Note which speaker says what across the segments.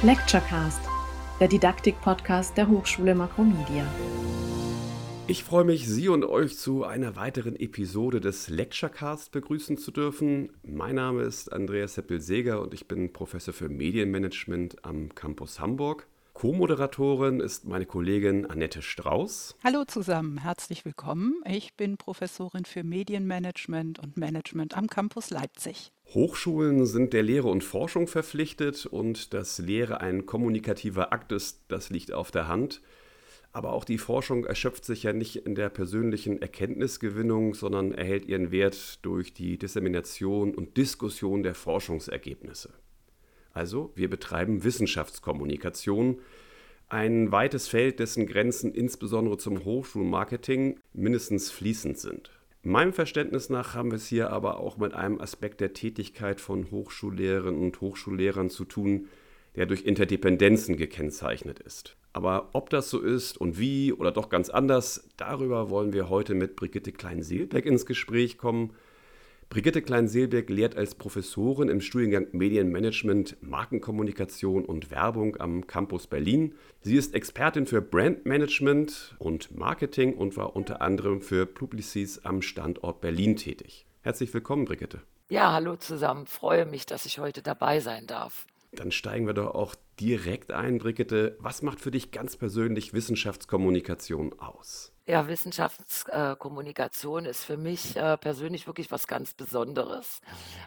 Speaker 1: Lecturecast, der Didaktik-Podcast der Hochschule Makromedia.
Speaker 2: Ich freue mich, Sie und euch zu einer weiteren Episode des Lecturecast begrüßen zu dürfen. Mein Name ist Andreas Seppel-Seger und ich bin Professor für Medienmanagement am Campus Hamburg. Co-Moderatorin ist meine Kollegin Annette Strauß.
Speaker 3: Hallo zusammen, herzlich willkommen. Ich bin Professorin für Medienmanagement und Management am Campus Leipzig.
Speaker 2: Hochschulen sind der Lehre und Forschung verpflichtet und dass Lehre ein kommunikativer Akt ist, das liegt auf der Hand. Aber auch die Forschung erschöpft sich ja nicht in der persönlichen Erkenntnisgewinnung, sondern erhält ihren Wert durch die Dissemination und Diskussion der Forschungsergebnisse. Also wir betreiben Wissenschaftskommunikation, ein weites Feld, dessen Grenzen insbesondere zum Hochschulmarketing mindestens fließend sind. Meinem Verständnis nach haben wir es hier aber auch mit einem Aspekt der Tätigkeit von Hochschullehrerinnen und Hochschullehrern zu tun, der durch Interdependenzen gekennzeichnet ist. Aber ob das so ist und wie oder doch ganz anders, darüber wollen wir heute mit Brigitte Klein-Seelbeck ins Gespräch kommen. Brigitte Klein-Seelbeck lehrt als Professorin im Studiengang Medienmanagement, Markenkommunikation und Werbung am Campus Berlin. Sie ist Expertin für Brandmanagement und Marketing und war unter anderem für Publicis am Standort Berlin tätig. Herzlich willkommen, Brigitte.
Speaker 4: Ja, hallo zusammen. Freue mich, dass ich heute dabei sein darf.
Speaker 2: Dann steigen wir doch auch direkt ein, Brigitte. Was macht für dich ganz persönlich Wissenschaftskommunikation aus?
Speaker 4: Ja, Wissenschaftskommunikation ist für mich äh, persönlich wirklich was ganz Besonderes,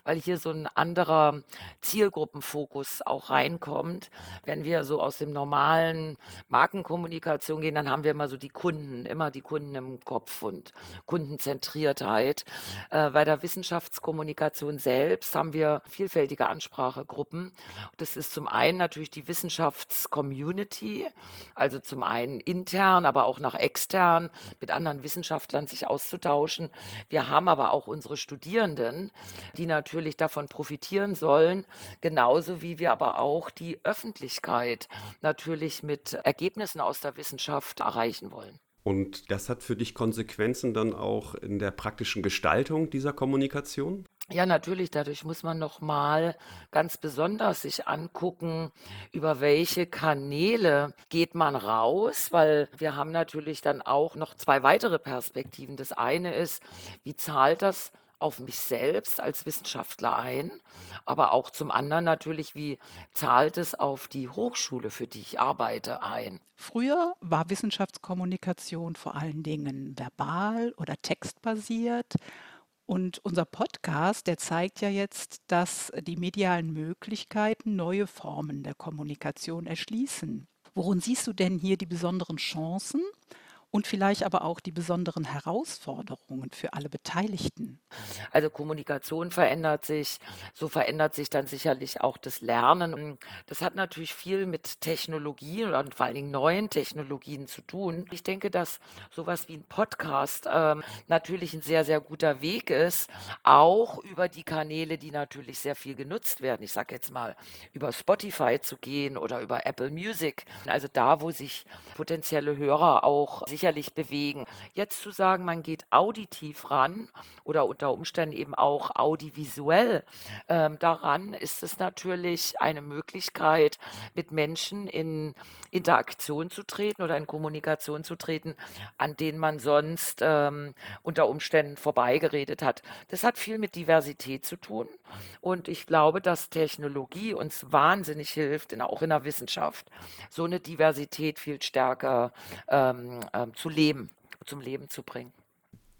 Speaker 4: weil hier so ein anderer Zielgruppenfokus auch reinkommt. Wenn wir so aus dem normalen Markenkommunikation gehen, dann haben wir immer so die Kunden, immer die Kunden im Kopf und Kundenzentriertheit. Äh, bei der Wissenschaftskommunikation selbst haben wir vielfältige Ansprachegruppen. Das ist zum einen natürlich die Wissenschaftscommunity, also zum einen intern, aber auch nach extern mit anderen Wissenschaftlern sich auszutauschen. Wir haben aber auch unsere Studierenden, die natürlich davon profitieren sollen, genauso wie wir aber auch die Öffentlichkeit natürlich mit Ergebnissen aus der Wissenschaft erreichen wollen.
Speaker 2: Und das hat für dich Konsequenzen dann auch in der praktischen Gestaltung dieser Kommunikation?
Speaker 4: Ja, natürlich. Dadurch muss man noch mal ganz besonders sich angucken, über welche Kanäle geht man raus, weil wir haben natürlich dann auch noch zwei weitere Perspektiven. Das eine ist, wie zahlt das auf mich selbst als Wissenschaftler ein, aber auch zum anderen natürlich, wie zahlt es auf die Hochschule, für die ich arbeite, ein.
Speaker 3: Früher war Wissenschaftskommunikation vor allen Dingen verbal oder textbasiert. Und unser Podcast, der zeigt ja jetzt, dass die medialen Möglichkeiten neue Formen der Kommunikation erschließen. Worin siehst du denn hier die besonderen Chancen und vielleicht aber auch die besonderen Herausforderungen für alle Beteiligten?
Speaker 4: Also Kommunikation verändert sich, so verändert sich dann sicherlich auch das Lernen. Das hat natürlich viel mit Technologie und vor allen Dingen neuen Technologien zu tun. Ich denke, dass sowas wie ein Podcast ähm, natürlich ein sehr, sehr guter Weg ist, auch über die Kanäle, die natürlich sehr viel genutzt werden. Ich sage jetzt mal, über Spotify zu gehen oder über Apple Music. Also da, wo sich potenzielle Hörer auch sich sicherlich bewegen. Jetzt zu sagen, man geht auditiv ran oder unter Umständen eben auch audiovisuell ähm, daran, ist es natürlich eine Möglichkeit, mit Menschen in Interaktion zu treten oder in Kommunikation zu treten, an denen man sonst ähm, unter Umständen vorbeigeredet hat. Das hat viel mit Diversität zu tun. Und ich glaube, dass Technologie uns wahnsinnig hilft, in, auch in der Wissenschaft, so eine Diversität viel stärker ähm, ähm, zu leben, zum Leben zu bringen.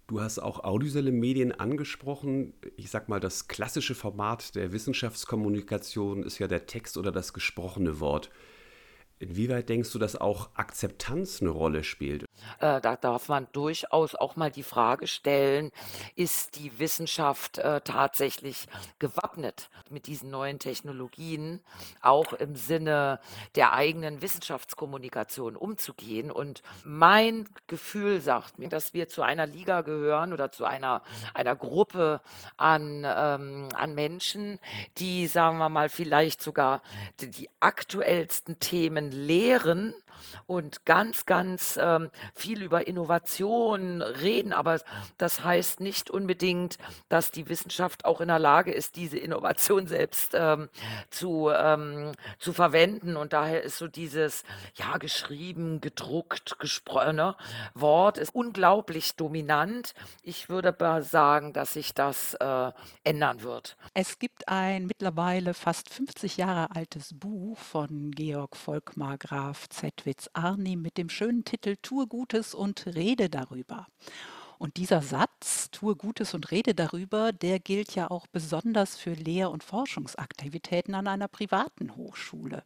Speaker 2: Du hast auch audiovisuelle Medien angesprochen. Ich sag mal, das klassische Format der Wissenschaftskommunikation ist ja der Text oder das gesprochene Wort. Inwieweit denkst du, dass auch Akzeptanz eine Rolle spielt?
Speaker 4: Äh, da darf man durchaus auch mal die Frage stellen, ist die Wissenschaft äh, tatsächlich gewappnet mit diesen neuen Technologien, auch im Sinne der eigenen Wissenschaftskommunikation umzugehen? Und mein Gefühl sagt mir, dass wir zu einer Liga gehören oder zu einer, einer Gruppe an, ähm, an Menschen, die, sagen wir mal, vielleicht sogar die, die aktuellsten Themen lehren und ganz, ganz ähm, viel über Innovation reden, aber das heißt nicht unbedingt, dass die Wissenschaft auch in der Lage ist, diese Innovation selbst ähm, zu, ähm, zu verwenden. Und daher ist so dieses, ja, geschrieben, gedruckt, gesprochen, ne, Wort ist unglaublich dominant. Ich würde sagen, dass sich das äh, ändern wird.
Speaker 3: Es gibt ein mittlerweile fast 50 Jahre altes Buch von Georg Volkmar Graf Zettwitz Arnim mit dem schönen Titel Tue Gutes und rede darüber. Und dieser Satz, tue Gutes und rede darüber, der gilt ja auch besonders für Lehr- und Forschungsaktivitäten an einer privaten Hochschule.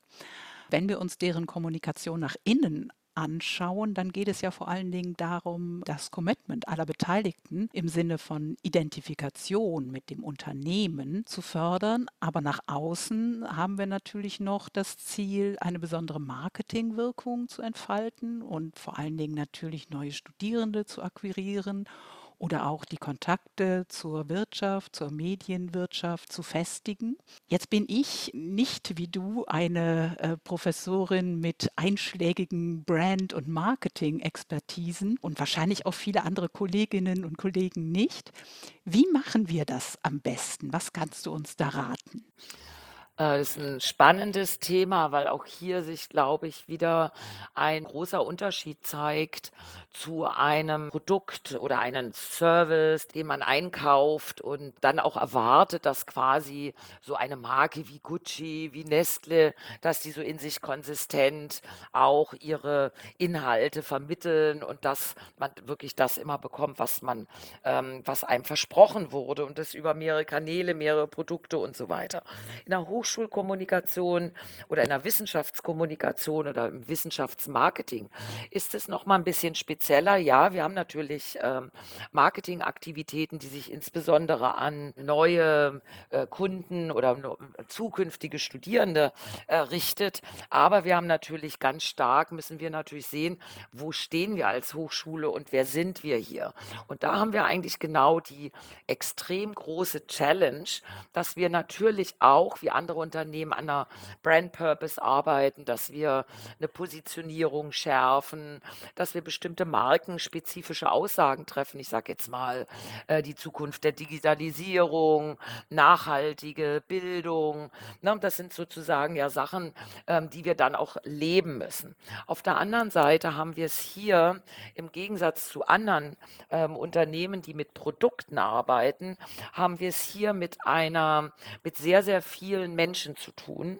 Speaker 3: Wenn wir uns deren Kommunikation nach innen anschauen, dann geht es ja vor allen Dingen darum, das Commitment aller Beteiligten im Sinne von Identifikation mit dem Unternehmen zu fördern. Aber nach außen haben wir natürlich noch das Ziel, eine besondere Marketingwirkung zu entfalten und vor allen Dingen natürlich neue Studierende zu akquirieren oder auch die Kontakte zur Wirtschaft, zur Medienwirtschaft zu festigen. Jetzt bin ich nicht wie du eine äh, Professorin mit einschlägigen Brand- und Marketing-Expertisen und wahrscheinlich auch viele andere Kolleginnen und Kollegen nicht. Wie machen wir das am besten? Was kannst du uns da raten?
Speaker 4: Äh, das ist ein spannendes Thema, weil auch hier sich, glaube ich, wieder ein großer Unterschied zeigt zu einem Produkt oder einem Service, den man einkauft und dann auch erwartet, dass quasi so eine Marke wie Gucci, wie Nestle, dass die so in sich konsistent auch ihre Inhalte vermitteln und dass man wirklich das immer bekommt, was man, ähm, was einem versprochen wurde und das über mehrere Kanäle, mehrere Produkte und so weiter. In der Hochschulkommunikation oder in der Wissenschaftskommunikation oder im Wissenschaftsmarketing ist es noch mal ein bisschen spezieller. Ja, wir haben natürlich ähm, Marketingaktivitäten, die sich insbesondere an neue äh, Kunden oder zukünftige Studierende äh, richtet. Aber wir haben natürlich ganz stark, müssen wir natürlich sehen, wo stehen wir als Hochschule und wer sind wir hier. Und da haben wir eigentlich genau die extrem große Challenge, dass wir natürlich auch, wie andere Unternehmen, Unternehmen an einer Brand Purpose arbeiten, dass wir eine Positionierung schärfen, dass wir bestimmte markenspezifische Aussagen treffen. Ich sage jetzt mal äh, die Zukunft der Digitalisierung, nachhaltige Bildung. Ne? Das sind sozusagen ja Sachen, ähm, die wir dann auch leben müssen. Auf der anderen Seite haben wir es hier im Gegensatz zu anderen ähm, Unternehmen, die mit Produkten arbeiten, haben wir es hier mit einer, mit sehr, sehr vielen Menschen zu tun.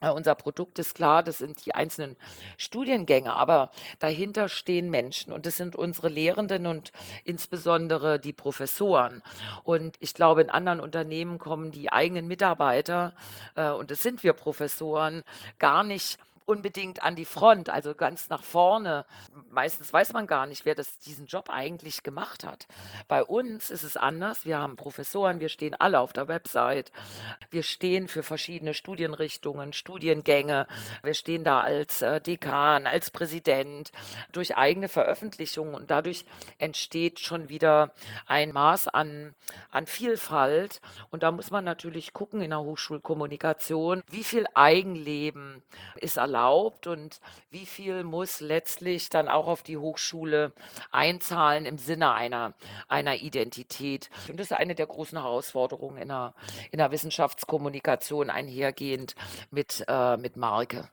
Speaker 4: Äh, unser Produkt ist klar, das sind die einzelnen Studiengänge, aber dahinter stehen Menschen und das sind unsere Lehrenden und insbesondere die Professoren. Und ich glaube, in anderen Unternehmen kommen die eigenen Mitarbeiter, äh, und das sind wir Professoren, gar nicht unbedingt an die Front, also ganz nach vorne. Meistens weiß man gar nicht, wer das, diesen Job eigentlich gemacht hat. Bei uns ist es anders. Wir haben Professoren, wir stehen alle auf der Website. Wir stehen für verschiedene Studienrichtungen, Studiengänge. Wir stehen da als äh, Dekan, als Präsident, durch eigene Veröffentlichungen und dadurch entsteht schon wieder ein Maß an, an Vielfalt. Und da muss man natürlich gucken in der Hochschulkommunikation, wie viel Eigenleben ist erlaubt erlaubt und wie viel muss letztlich dann auch auf die Hochschule einzahlen im Sinne einer, einer Identität. Und das ist eine der großen Herausforderungen in der, in der Wissenschaftskommunikation einhergehend mit, äh, mit Marke.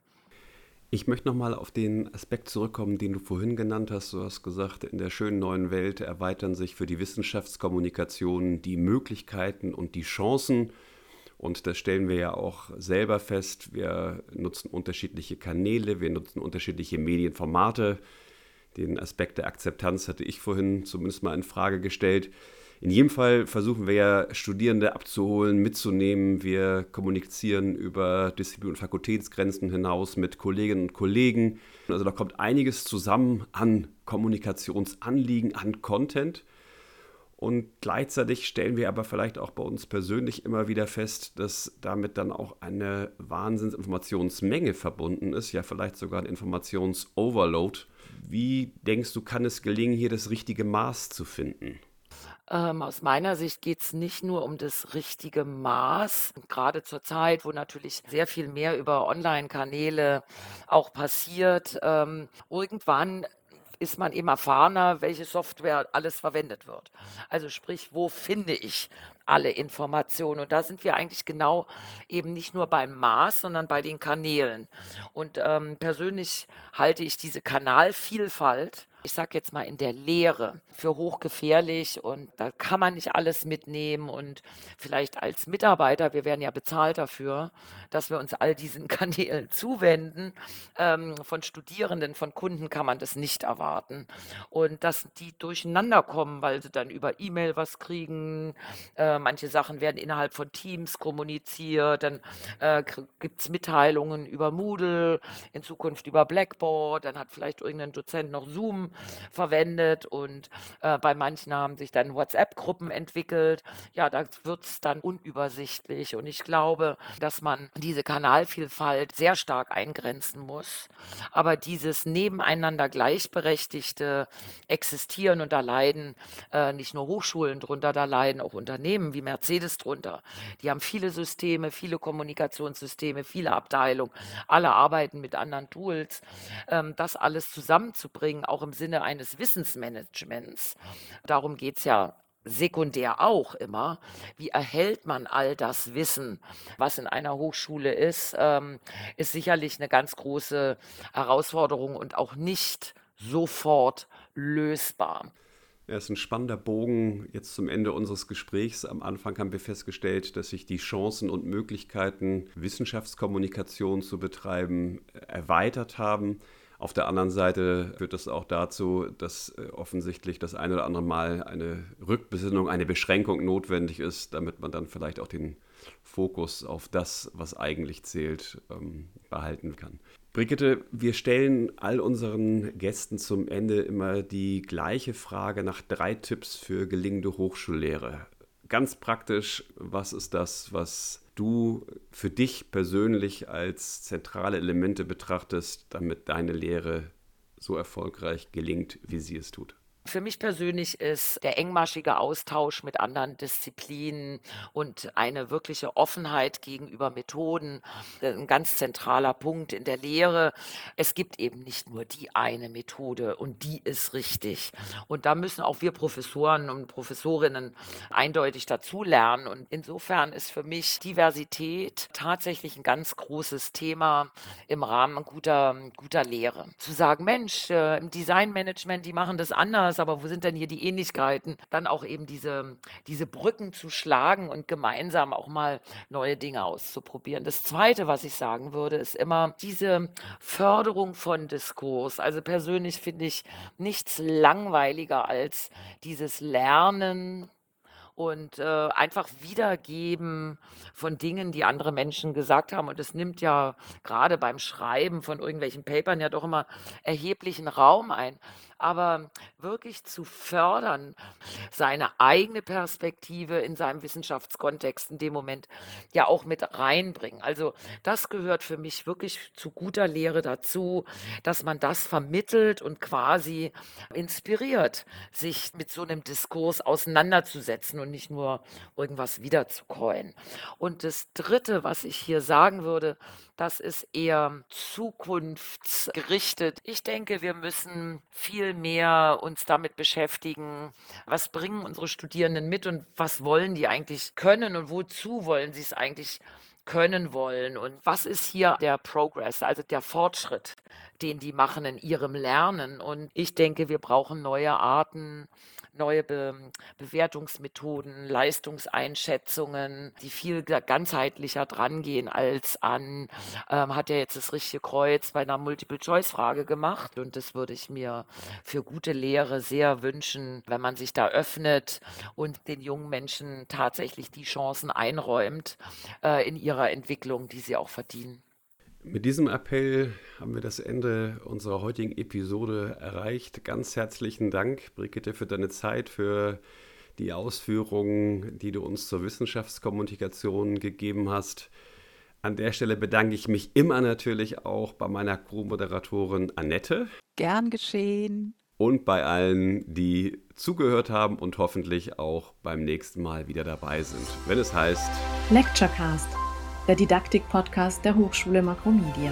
Speaker 2: Ich möchte nochmal auf den Aspekt zurückkommen, den du vorhin genannt hast. Du hast gesagt, in der schönen neuen Welt erweitern sich für die Wissenschaftskommunikation die Möglichkeiten und die Chancen und das stellen wir ja auch selber fest. Wir nutzen unterschiedliche Kanäle, wir nutzen unterschiedliche Medienformate. Den Aspekt der Akzeptanz hatte ich vorhin zumindest mal in Frage gestellt. In jedem Fall versuchen wir ja, Studierende abzuholen, mitzunehmen. Wir kommunizieren über Disziplin- und Fakultätsgrenzen hinaus mit Kolleginnen und Kollegen. Also da kommt einiges zusammen an Kommunikationsanliegen, an Content. Und gleichzeitig stellen wir aber vielleicht auch bei uns persönlich immer wieder fest, dass damit dann auch eine Wahnsinnsinformationsmenge verbunden ist, ja vielleicht sogar ein Informationsoverload. Wie denkst du, kann es gelingen, hier das richtige Maß zu finden?
Speaker 4: Ähm, aus meiner Sicht geht es nicht nur um das richtige Maß, gerade zur Zeit, wo natürlich sehr viel mehr über Online-Kanäle auch passiert. Ähm, irgendwann ist man eben erfahrener, welche Software alles verwendet wird. Also sprich, wo finde ich alle Informationen? Und da sind wir eigentlich genau eben nicht nur beim Maß, sondern bei den Kanälen. Und ähm, persönlich halte ich diese Kanalvielfalt ich sage jetzt mal in der Lehre für hochgefährlich und da kann man nicht alles mitnehmen und vielleicht als Mitarbeiter, wir werden ja bezahlt dafür, dass wir uns all diesen Kanälen zuwenden. Ähm, von Studierenden, von Kunden kann man das nicht erwarten und dass die durcheinander kommen, weil sie dann über E-Mail was kriegen. Äh, manche Sachen werden innerhalb von Teams kommuniziert, dann äh, gibt es Mitteilungen über Moodle, in Zukunft über Blackboard, dann hat vielleicht irgendein Dozent noch Zoom verwendet und äh, bei manchen haben sich dann WhatsApp-Gruppen entwickelt. Ja, da wird es dann unübersichtlich und ich glaube, dass man diese Kanalvielfalt sehr stark eingrenzen muss. Aber dieses nebeneinander gleichberechtigte Existieren und da leiden äh, nicht nur Hochschulen drunter, da leiden auch Unternehmen wie Mercedes drunter. Die haben viele Systeme, viele Kommunikationssysteme, viele Abteilungen, alle arbeiten mit anderen Tools. Ähm, das alles zusammenzubringen, auch im Sinne eines Wissensmanagements. Darum geht es ja sekundär auch immer. Wie erhält man all das Wissen, was in einer Hochschule ist, ähm, ist sicherlich eine ganz große Herausforderung und auch nicht sofort lösbar.
Speaker 2: Ja, ist ein spannender Bogen jetzt zum Ende unseres Gesprächs. Am Anfang haben wir festgestellt, dass sich die Chancen und Möglichkeiten, Wissenschaftskommunikation zu betreiben, erweitert haben. Auf der anderen Seite führt das auch dazu, dass äh, offensichtlich das eine oder andere Mal eine Rückbesinnung, eine Beschränkung notwendig ist, damit man dann vielleicht auch den Fokus auf das, was eigentlich zählt, ähm, behalten kann. Brigitte, wir stellen all unseren Gästen zum Ende immer die gleiche Frage nach drei Tipps für gelingende Hochschullehre. Ganz praktisch, was ist das, was du für dich persönlich als zentrale Elemente betrachtest, damit deine Lehre so erfolgreich gelingt, wie sie es tut?
Speaker 4: Für mich persönlich ist der engmaschige Austausch mit anderen Disziplinen und eine wirkliche Offenheit gegenüber Methoden äh, ein ganz zentraler Punkt in der Lehre. Es gibt eben nicht nur die eine Methode und die ist richtig. Und da müssen auch wir Professoren und Professorinnen eindeutig dazulernen. Und insofern ist für mich Diversität tatsächlich ein ganz großes Thema im Rahmen guter, guter Lehre. Zu sagen, Mensch, äh, im Designmanagement, die machen das anders anders, aber wo sind denn hier die Ähnlichkeiten? Dann auch eben diese, diese Brücken zu schlagen und gemeinsam auch mal neue Dinge auszuprobieren. Das Zweite, was ich sagen würde, ist immer diese Förderung von Diskurs. Also persönlich finde ich nichts langweiliger als dieses Lernen und äh, einfach wiedergeben von Dingen, die andere Menschen gesagt haben. Und es nimmt ja gerade beim Schreiben von irgendwelchen Papern ja doch immer erheblichen Raum ein aber wirklich zu fördern, seine eigene Perspektive in seinem Wissenschaftskontext in dem Moment ja auch mit reinbringen. Also das gehört für mich wirklich zu guter Lehre dazu, dass man das vermittelt und quasi inspiriert, sich mit so einem Diskurs auseinanderzusetzen und nicht nur irgendwas wiederzukäuen. Und das Dritte, was ich hier sagen würde, das ist eher zukunftsgerichtet. Ich denke, wir müssen viel mehr uns damit beschäftigen, was bringen unsere Studierenden mit und was wollen die eigentlich können und wozu wollen sie es eigentlich können wollen und was ist hier der Progress, also der Fortschritt, den die machen in ihrem Lernen. Und ich denke, wir brauchen neue Arten, neue Be Bewertungsmethoden, Leistungseinschätzungen, die viel ganzheitlicher drangehen als an, ähm, hat er jetzt das richtige Kreuz bei einer Multiple-Choice-Frage gemacht. Und das würde ich mir für gute Lehre sehr wünschen, wenn man sich da öffnet und den jungen Menschen tatsächlich die Chancen einräumt äh, in ihrer Entwicklung, die sie auch verdienen.
Speaker 2: Mit diesem Appell haben wir das Ende unserer heutigen Episode erreicht. Ganz herzlichen Dank, Brigitte, für deine Zeit, für die Ausführungen, die du uns zur Wissenschaftskommunikation gegeben hast. An der Stelle bedanke ich mich immer natürlich auch bei meiner Co-Moderatorin Annette.
Speaker 3: Gern geschehen.
Speaker 2: und bei allen, die zugehört haben und hoffentlich auch beim nächsten Mal wieder dabei sind, wenn es heißt
Speaker 1: Lecturecast, der Didaktik-Podcast der Hochschule Makromedia.